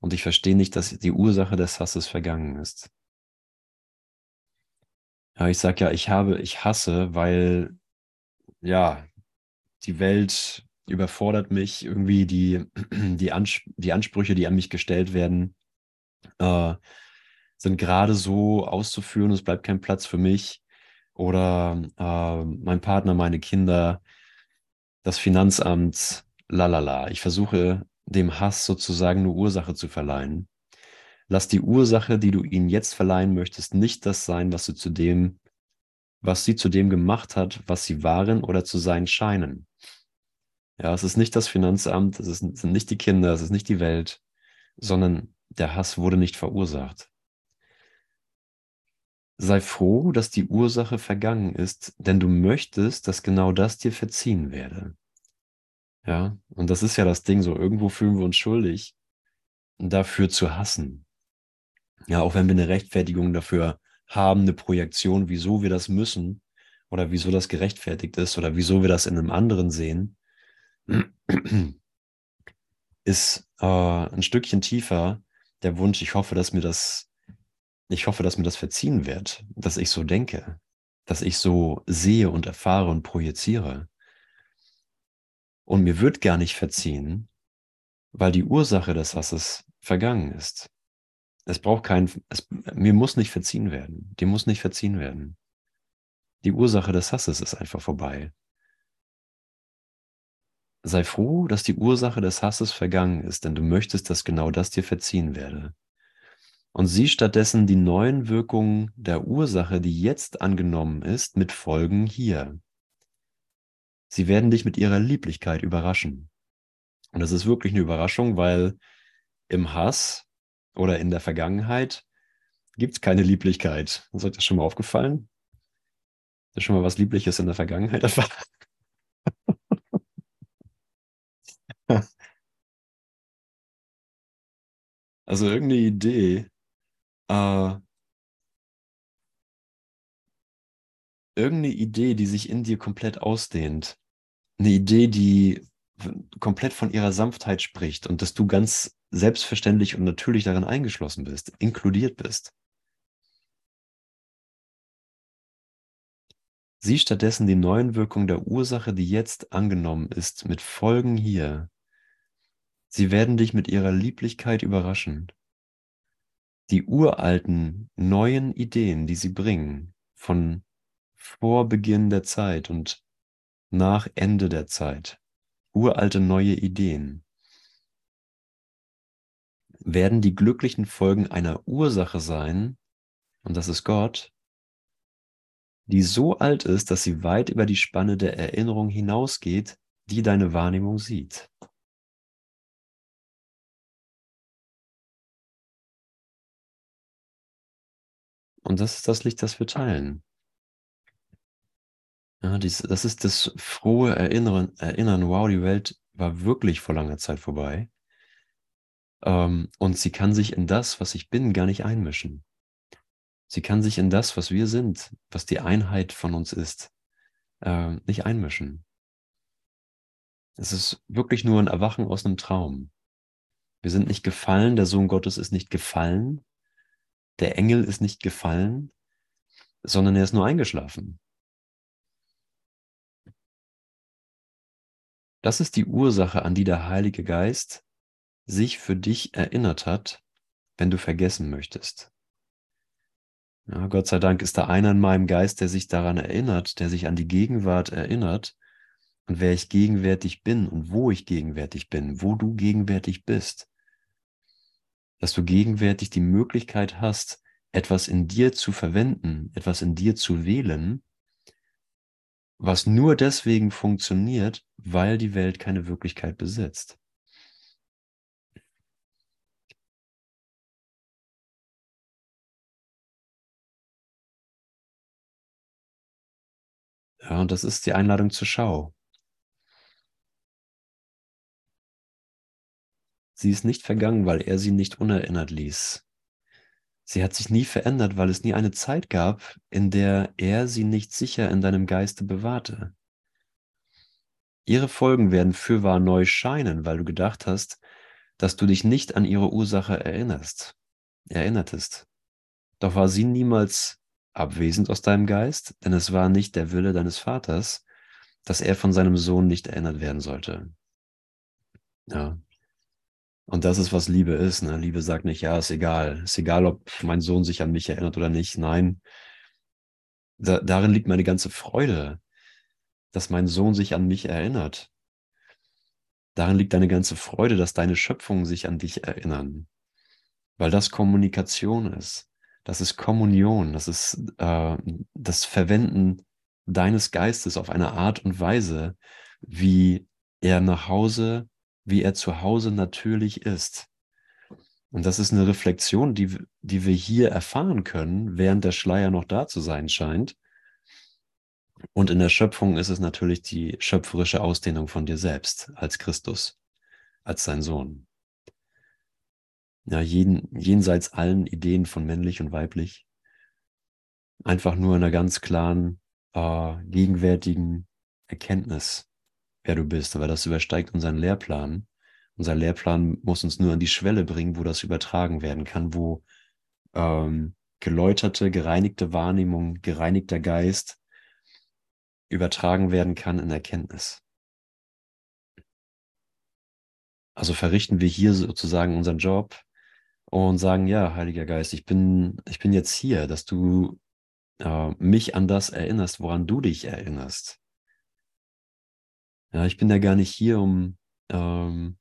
[SPEAKER 1] Und ich verstehe nicht, dass die Ursache des Hasses vergangen ist. Ja, ich sage ja, ich habe, ich hasse, weil ja, die Welt überfordert mich, irgendwie die, die, Ans die Ansprüche, die an mich gestellt werden, äh, sind gerade so auszuführen, es bleibt kein Platz für mich. Oder äh, mein Partner, meine Kinder, das Finanzamt, lalala. Ich versuche dem Hass sozusagen eine Ursache zu verleihen. Lass die Ursache, die du ihnen jetzt verleihen möchtest, nicht das sein, was du zu dem, was sie zu dem gemacht hat, was sie waren oder zu sein scheinen. Ja, es ist nicht das Finanzamt, es sind nicht die Kinder, es ist nicht die Welt, sondern der Hass wurde nicht verursacht. Sei froh, dass die Ursache vergangen ist, denn du möchtest, dass genau das dir verziehen werde. Ja, und das ist ja das Ding, so irgendwo fühlen wir uns schuldig, dafür zu hassen. Ja, auch wenn wir eine Rechtfertigung dafür haben, eine Projektion, wieso wir das müssen oder wieso das gerechtfertigt ist oder wieso wir das in einem anderen sehen, ist äh, ein Stückchen tiefer der Wunsch, ich hoffe, dass mir das, ich hoffe, dass mir das verziehen wird, dass ich so denke, dass ich so sehe und erfahre und projiziere. Und mir wird gar nicht verziehen, weil die Ursache des Hasses vergangen ist. Es braucht kein, es, mir muss nicht verziehen werden. Dir muss nicht verziehen werden. Die Ursache des Hasses ist einfach vorbei. Sei froh, dass die Ursache des Hasses vergangen ist, denn du möchtest, dass genau das dir verziehen werde. Und sieh stattdessen die neuen Wirkungen der Ursache, die jetzt angenommen ist, mit Folgen hier. Sie werden dich mit ihrer Lieblichkeit überraschen. Und das ist wirklich eine Überraschung, weil im Hass oder in der Vergangenheit gibt es keine Lieblichkeit. Ist euch das schon mal aufgefallen? Ist schon mal was Liebliches in der Vergangenheit erfahren? also irgendeine Idee, äh, irgendeine Idee, die sich in dir komplett ausdehnt. Eine Idee, die komplett von ihrer Sanftheit spricht und dass du ganz selbstverständlich und natürlich darin eingeschlossen bist, inkludiert bist. Sieh stattdessen die neuen Wirkungen der Ursache, die jetzt angenommen ist, mit Folgen hier. Sie werden dich mit ihrer Lieblichkeit überraschen. Die uralten, neuen Ideen, die sie bringen, von vor Beginn der Zeit und nach Ende der Zeit, uralte neue Ideen, werden die glücklichen Folgen einer Ursache sein, und das ist Gott, die so alt ist, dass sie weit über die Spanne der Erinnerung hinausgeht, die deine Wahrnehmung sieht. Und das ist das Licht, das wir teilen. Ja, dies, das ist das frohe Erinnern, Erinnern, wow, die Welt war wirklich vor langer Zeit vorbei. Ähm, und sie kann sich in das, was ich bin, gar nicht einmischen. Sie kann sich in das, was wir sind, was die Einheit von uns ist, äh, nicht einmischen. Es ist wirklich nur ein Erwachen aus einem Traum. Wir sind nicht gefallen, der Sohn Gottes ist nicht gefallen, der Engel ist nicht gefallen, sondern er ist nur eingeschlafen. Das ist die Ursache, an die der Heilige Geist sich für dich erinnert hat, wenn du vergessen möchtest. Ja, Gott sei Dank ist da einer in meinem Geist, der sich daran erinnert, der sich an die Gegenwart erinnert und wer ich gegenwärtig bin und wo ich gegenwärtig bin, wo du gegenwärtig bist. Dass du gegenwärtig die Möglichkeit hast, etwas in dir zu verwenden, etwas in dir zu wählen, was nur deswegen funktioniert, weil die Welt keine Wirklichkeit besitzt. Ja, und das ist die Einladung zur Schau. Sie ist nicht vergangen, weil er sie nicht unerinnert ließ. Sie hat sich nie verändert, weil es nie eine Zeit gab, in der er sie nicht sicher in deinem Geiste bewahrte. Ihre Folgen werden fürwahr neu scheinen, weil du gedacht hast, dass du dich nicht an ihre Ursache erinnerst, erinnertest. Doch war sie niemals abwesend aus deinem Geist, denn es war nicht der Wille deines Vaters, dass er von seinem Sohn nicht erinnert werden sollte. Ja, und das ist, was Liebe ist. Ne? Liebe sagt nicht, ja, ist egal. Ist egal, ob mein Sohn sich an mich erinnert oder nicht. Nein, da, darin liegt meine ganze Freude, dass mein Sohn sich an mich erinnert. Darin liegt deine ganze Freude, dass deine Schöpfungen sich an dich erinnern. Weil das Kommunikation ist. Das ist Kommunion. Das ist äh, das Verwenden deines Geistes auf eine Art und Weise, wie er nach Hause wie er zu Hause natürlich ist. Und das ist eine Reflexion, die, die wir hier erfahren können, während der Schleier noch da zu sein scheint. Und in der Schöpfung ist es natürlich die schöpferische Ausdehnung von dir selbst als Christus, als sein Sohn. Ja, jeden, jenseits allen Ideen von männlich und weiblich. Einfach nur in einer ganz klaren, äh, gegenwärtigen Erkenntnis wer du bist, weil das übersteigt unseren Lehrplan. Unser Lehrplan muss uns nur an die Schwelle bringen, wo das übertragen werden kann, wo ähm, geläuterte, gereinigte Wahrnehmung, gereinigter Geist übertragen werden kann in Erkenntnis. Also verrichten wir hier sozusagen unseren Job und sagen, ja, Heiliger Geist, ich bin, ich bin jetzt hier, dass du äh, mich an das erinnerst, woran du dich erinnerst. Ja, ich bin da gar nicht hier, um, ähm,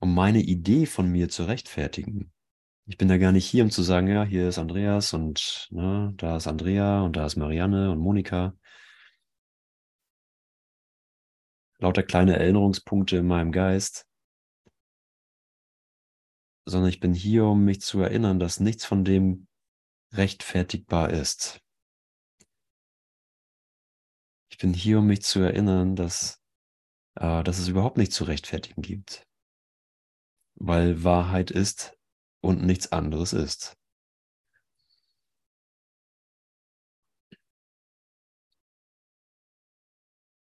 [SPEAKER 1] um meine Idee von mir zu rechtfertigen. Ich bin da gar nicht hier, um zu sagen, ja, hier ist Andreas und ne, da ist Andrea und da ist Marianne und Monika. Lauter kleine Erinnerungspunkte in meinem Geist. Sondern ich bin hier, um mich zu erinnern, dass nichts von dem rechtfertigbar ist. Ich bin hier, um mich zu erinnern, dass, äh, dass es überhaupt nicht zu rechtfertigen gibt. Weil Wahrheit ist und nichts anderes ist.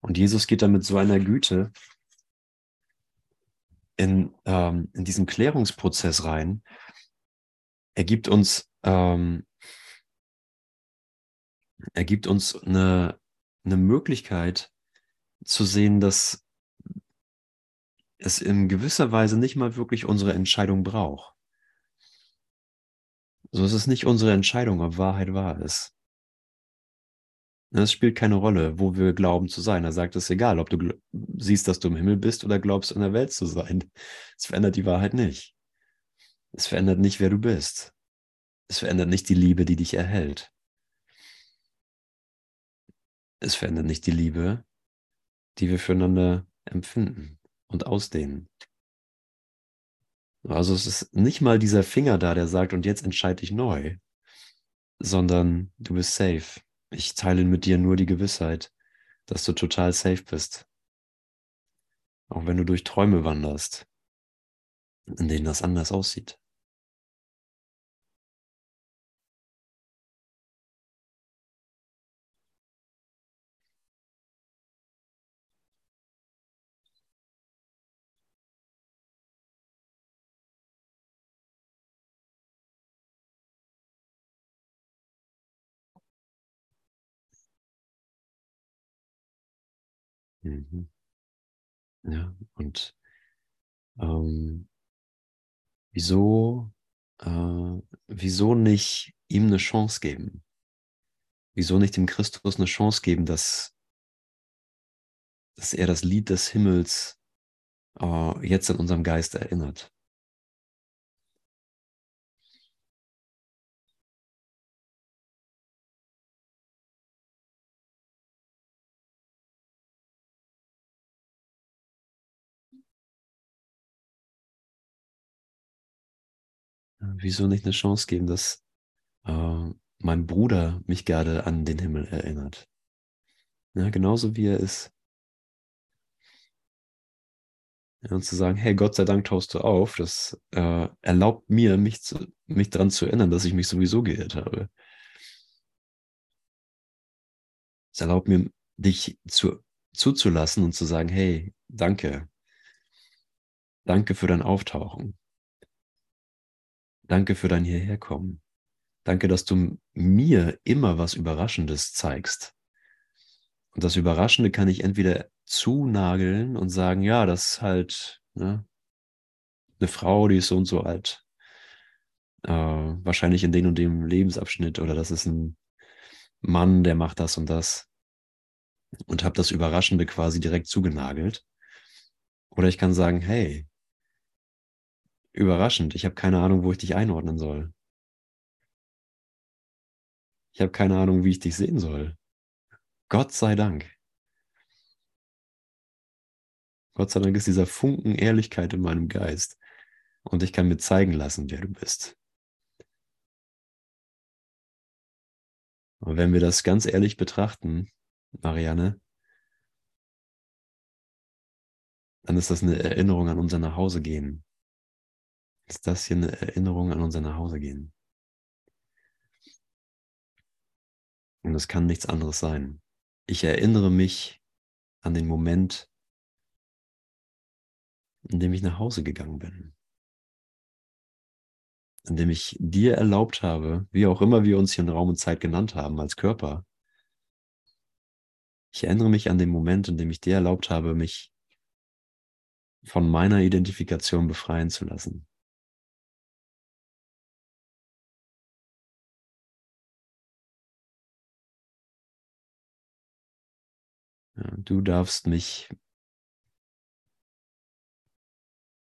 [SPEAKER 1] Und Jesus geht da mit so einer Güte in, ähm, in diesen Klärungsprozess rein. Er gibt uns, ähm, er gibt uns eine, eine Möglichkeit zu sehen, dass es in gewisser Weise nicht mal wirklich unsere Entscheidung braucht. So ist es nicht unsere Entscheidung, ob Wahrheit wahr ist. Es spielt keine Rolle, wo wir glauben zu sein. Er sagt, es ist egal, ob du siehst, dass du im Himmel bist oder glaubst, in der Welt zu sein. Es verändert die Wahrheit nicht. Es verändert nicht, wer du bist. Es verändert nicht die Liebe, die dich erhält. Es verändert nicht die Liebe, die wir füreinander empfinden und ausdehnen. Also es ist nicht mal dieser Finger da, der sagt, und jetzt entscheide ich neu, sondern du bist safe. Ich teile mit dir nur die Gewissheit, dass du total safe bist. Auch wenn du durch Träume wanderst, in denen das anders aussieht. Mhm. Ja, und ähm, wieso, äh, wieso nicht ihm eine Chance geben? Wieso nicht dem Christus eine Chance geben, dass, dass er das Lied des Himmels äh, jetzt in unserem Geist erinnert? Wieso nicht eine Chance geben, dass äh, mein Bruder mich gerne an den Himmel erinnert? Ja, genauso wie er ist. Ja, und zu sagen, hey, Gott sei Dank taust du auf, das äh, erlaubt mir, mich, zu, mich daran zu erinnern, dass ich mich sowieso geirrt habe. Es erlaubt mir, dich zu, zuzulassen und zu sagen, hey, danke. Danke für dein Auftauchen. Danke für dein Hierherkommen. Danke, dass du mir immer was Überraschendes zeigst. Und das Überraschende kann ich entweder zunageln und sagen, ja, das ist halt ne, eine Frau, die ist so und so alt. Äh, wahrscheinlich in dem und dem Lebensabschnitt oder das ist ein Mann, der macht das und das. Und habe das Überraschende quasi direkt zugenagelt. Oder ich kann sagen, hey, überraschend. Ich habe keine Ahnung, wo ich dich einordnen soll. Ich habe keine Ahnung, wie ich dich sehen soll. Gott sei Dank. Gott sei Dank ist dieser Funken Ehrlichkeit in meinem Geist und ich kann mir zeigen lassen, wer du bist. Und wenn wir das ganz ehrlich betrachten, Marianne, dann ist das eine Erinnerung an unser Nachhausegehen ist das hier eine Erinnerung an unser Nachhausegehen. Und es kann nichts anderes sein. Ich erinnere mich an den Moment, in dem ich nach Hause gegangen bin. In dem ich dir erlaubt habe, wie auch immer wir uns hier in Raum und Zeit genannt haben, als Körper. Ich erinnere mich an den Moment, in dem ich dir erlaubt habe, mich von meiner Identifikation befreien zu lassen. Du darfst mich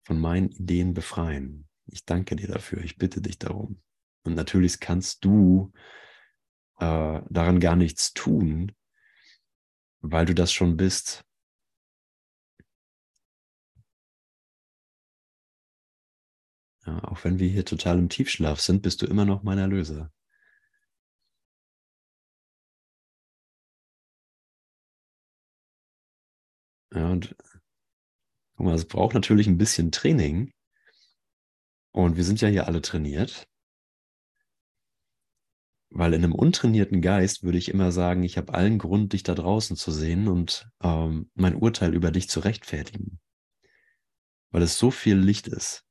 [SPEAKER 1] von meinen Ideen befreien. Ich danke dir dafür. Ich bitte dich darum. Und natürlich kannst du äh, daran gar nichts tun, weil du das schon bist. Ja, auch wenn wir hier total im Tiefschlaf sind, bist du immer noch mein Erlöser. Ja, und guck mal, es braucht natürlich ein bisschen Training. Und wir sind ja hier alle trainiert. Weil in einem untrainierten Geist würde ich immer sagen, ich habe allen Grund, dich da draußen zu sehen und ähm, mein Urteil über dich zu rechtfertigen. Weil es so viel Licht ist.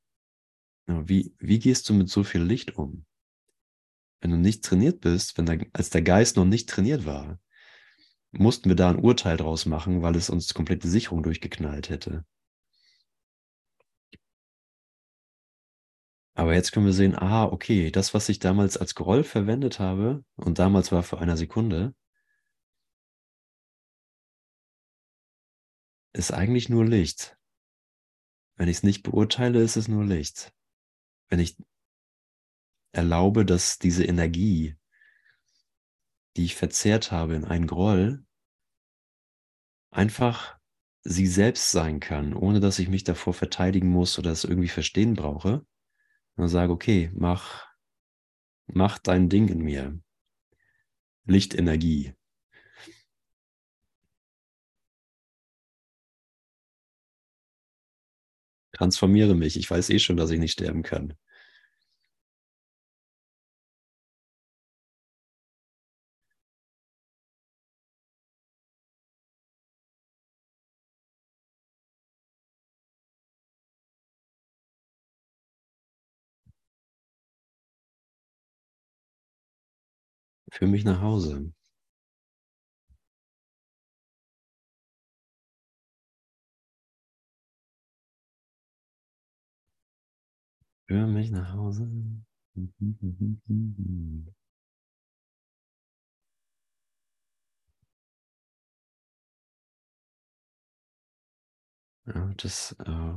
[SPEAKER 1] Ja, wie, wie gehst du mit so viel Licht um? Wenn du nicht trainiert bist, wenn der, als der Geist noch nicht trainiert war, mussten wir da ein Urteil draus machen, weil es uns komplette Sicherung durchgeknallt hätte. Aber jetzt können wir sehen, ah, okay, das, was ich damals als Groll verwendet habe, und damals war für eine Sekunde, ist eigentlich nur Licht. Wenn ich es nicht beurteile, ist es nur Licht. Wenn ich erlaube, dass diese Energie, die ich verzehrt habe in einen Groll, einfach sie selbst sein kann, ohne dass ich mich davor verteidigen muss oder es irgendwie verstehen brauche. Und sage, okay, mach, mach dein Ding in mir. Lichtenergie. Transformiere mich. Ich weiß eh schon, dass ich nicht sterben kann. Für mich nach Hause. Für mich nach Hause. Ja, das, äh,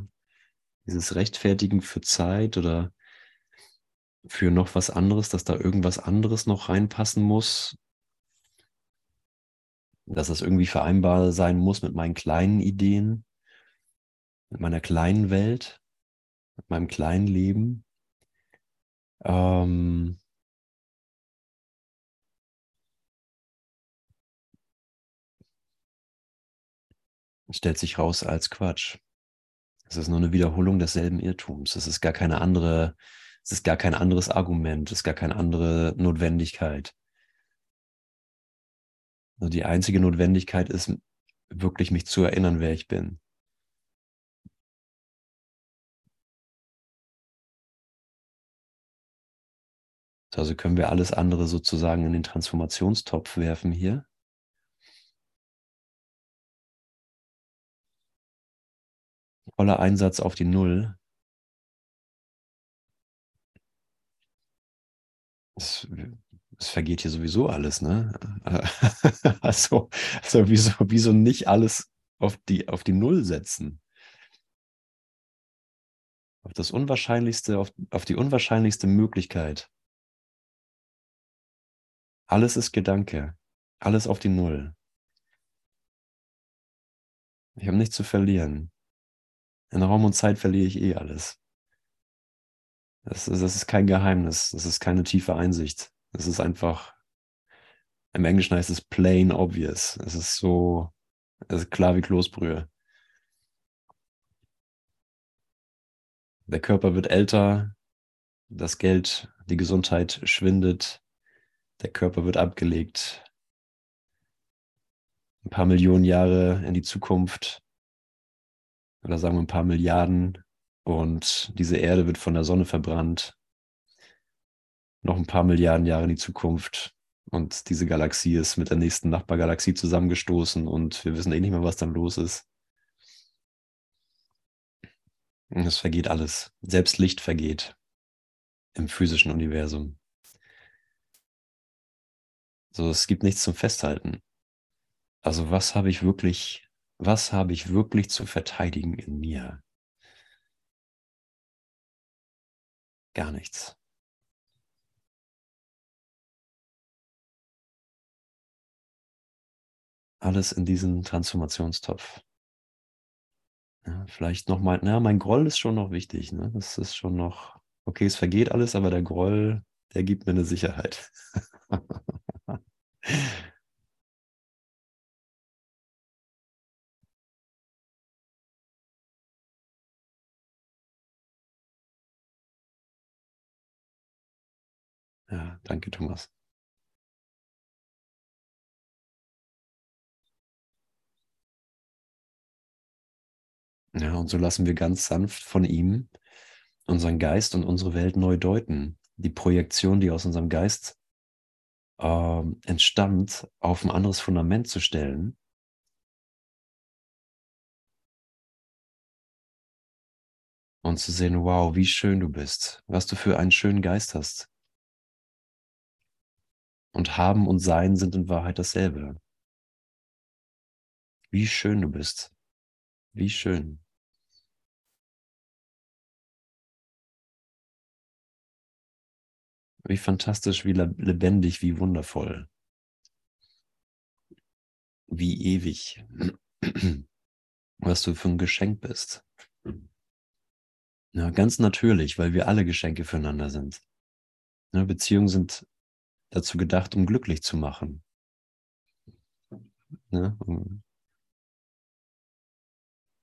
[SPEAKER 1] dieses Rechtfertigen für Zeit oder für noch was anderes, dass da irgendwas anderes noch reinpassen muss, dass das irgendwie vereinbar sein muss mit meinen kleinen Ideen, mit meiner kleinen Welt, mit meinem kleinen Leben. Ähm, stellt sich raus als Quatsch. Es ist nur eine Wiederholung desselben Irrtums. Es ist gar keine andere, es ist gar kein anderes Argument, es ist gar keine andere Notwendigkeit. Also die einzige Notwendigkeit ist, wirklich mich zu erinnern, wer ich bin. Also können wir alles andere sozusagen in den Transformationstopf werfen hier. Voller Einsatz auf die Null. Es, es vergeht hier sowieso alles, ne? Also, also wieso, wieso nicht alles auf die, auf die Null setzen? Auf das Unwahrscheinlichste, auf, auf die unwahrscheinlichste Möglichkeit. Alles ist Gedanke. Alles auf die Null. Ich habe nichts zu verlieren. In Raum und Zeit verliere ich eh alles. Das, das ist kein Geheimnis. Das ist keine tiefe Einsicht. Das ist einfach, im Englischen heißt es plain obvious. Es ist so, es ist klar wie Kloßbrühe. Der Körper wird älter, das Geld, die Gesundheit schwindet, der Körper wird abgelegt. Ein paar Millionen Jahre in die Zukunft oder sagen wir ein paar Milliarden und diese Erde wird von der Sonne verbrannt. Noch ein paar Milliarden Jahre in die Zukunft und diese Galaxie ist mit der nächsten Nachbargalaxie zusammengestoßen und wir wissen eh nicht mehr, was dann los ist. Es vergeht alles. Selbst Licht vergeht im physischen Universum. So, es gibt nichts zum Festhalten. Also was habe ich wirklich, was habe ich wirklich zu verteidigen in mir? Gar nichts. Alles in diesen Transformationstopf. Ja, vielleicht nochmal, na, mein Groll ist schon noch wichtig. Ne? Das ist schon noch, okay, es vergeht alles, aber der Groll, der gibt mir eine Sicherheit. Ja, danke, Thomas. Ja, und so lassen wir ganz sanft von ihm unseren Geist und unsere Welt neu deuten. Die Projektion, die aus unserem Geist äh, entstand, auf ein anderes Fundament zu stellen. Und zu sehen, wow, wie schön du bist, was du für einen schönen Geist hast. Und haben und sein sind in Wahrheit dasselbe. Wie schön du bist. Wie schön. Wie fantastisch, wie lebendig, wie wundervoll. Wie ewig. was du für ein Geschenk bist. Ja, ganz natürlich, weil wir alle Geschenke füreinander sind. Ja, Beziehungen sind dazu gedacht, um glücklich zu machen. Ja,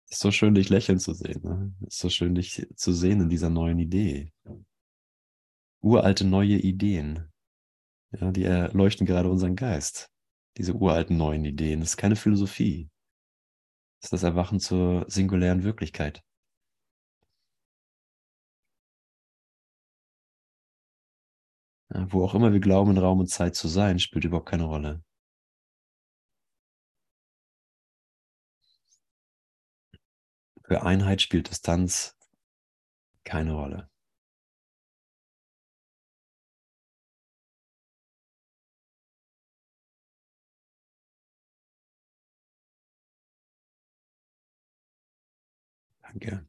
[SPEAKER 1] ist so schön, dich lächeln zu sehen. Ne? Ist so schön, dich zu sehen in dieser neuen Idee. Uralte neue Ideen. Ja, die erleuchten gerade unseren Geist. Diese uralten neuen Ideen. Das ist keine Philosophie. Das ist das Erwachen zur singulären Wirklichkeit. Wo auch immer wir glauben, in Raum und Zeit zu sein, spielt überhaupt keine Rolle. Für Einheit spielt Distanz keine Rolle. Danke.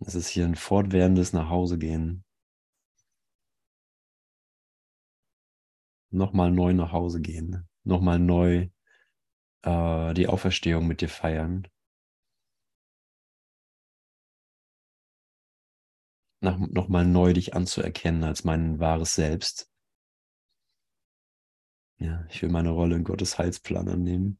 [SPEAKER 1] Es ist hier ein fortwährendes Nachhausegehen. Nochmal neu nach Hause gehen. Nochmal neu äh, die Auferstehung mit dir feiern. Nochmal neu dich anzuerkennen als mein wahres Selbst. Ja, ich will meine Rolle in Gottes Heilsplan annehmen.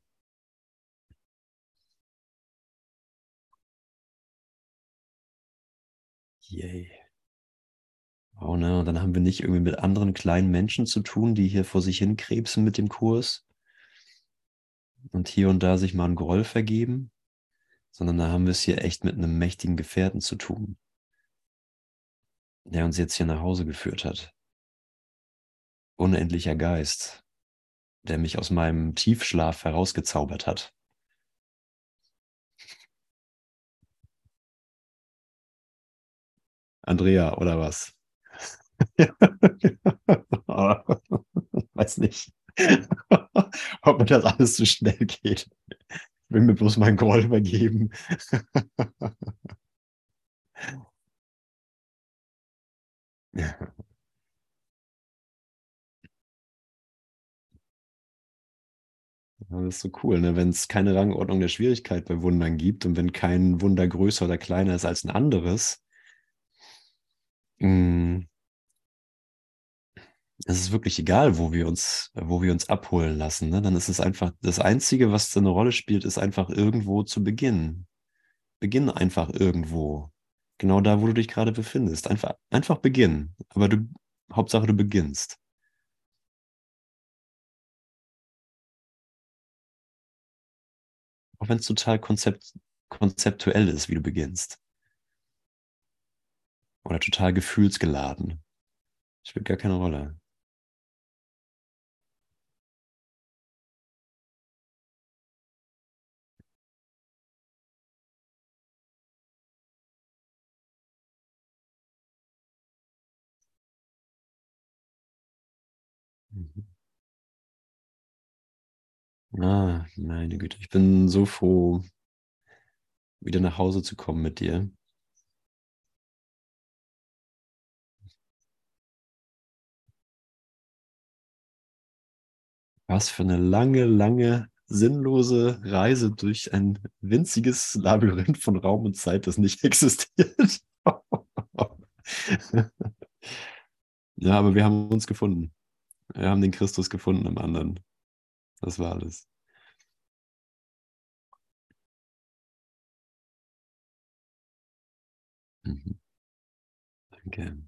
[SPEAKER 1] Yay. Oh, ne? Und dann haben wir nicht irgendwie mit anderen kleinen Menschen zu tun, die hier vor sich hin krebsen mit dem Kurs und hier und da sich mal einen Groll vergeben, sondern da haben wir es hier echt mit einem mächtigen Gefährten zu tun, der uns jetzt hier nach Hause geführt hat. Unendlicher Geist, der mich aus meinem Tiefschlaf herausgezaubert hat. Andrea, oder was? Weiß nicht, ob mir das alles zu schnell geht. Ich will mir bloß meinen Groll übergeben. ja. Das ist so cool, ne? wenn es keine Rangordnung der Schwierigkeit bei Wundern gibt und wenn kein Wunder größer oder kleiner ist als ein anderes, Mm. Es ist wirklich egal, wo wir uns, wo wir uns abholen lassen. Ne? Dann ist es einfach, das Einzige, was eine Rolle spielt, ist einfach irgendwo zu beginnen. Beginn einfach irgendwo. Genau da, wo du dich gerade befindest. Einfach, einfach beginnen. Aber du, Hauptsache du beginnst. Auch wenn es total konzept, konzeptuell ist, wie du beginnst. Oder total gefühlsgeladen. Spielt gar keine Rolle. Ah, meine Güte, ich bin so froh, wieder nach Hause zu kommen mit dir. Was für eine lange, lange, sinnlose Reise durch ein winziges Labyrinth von Raum und Zeit, das nicht existiert. ja, aber wir haben uns gefunden. Wir haben den Christus gefunden im anderen. Das war alles. Mhm. Danke.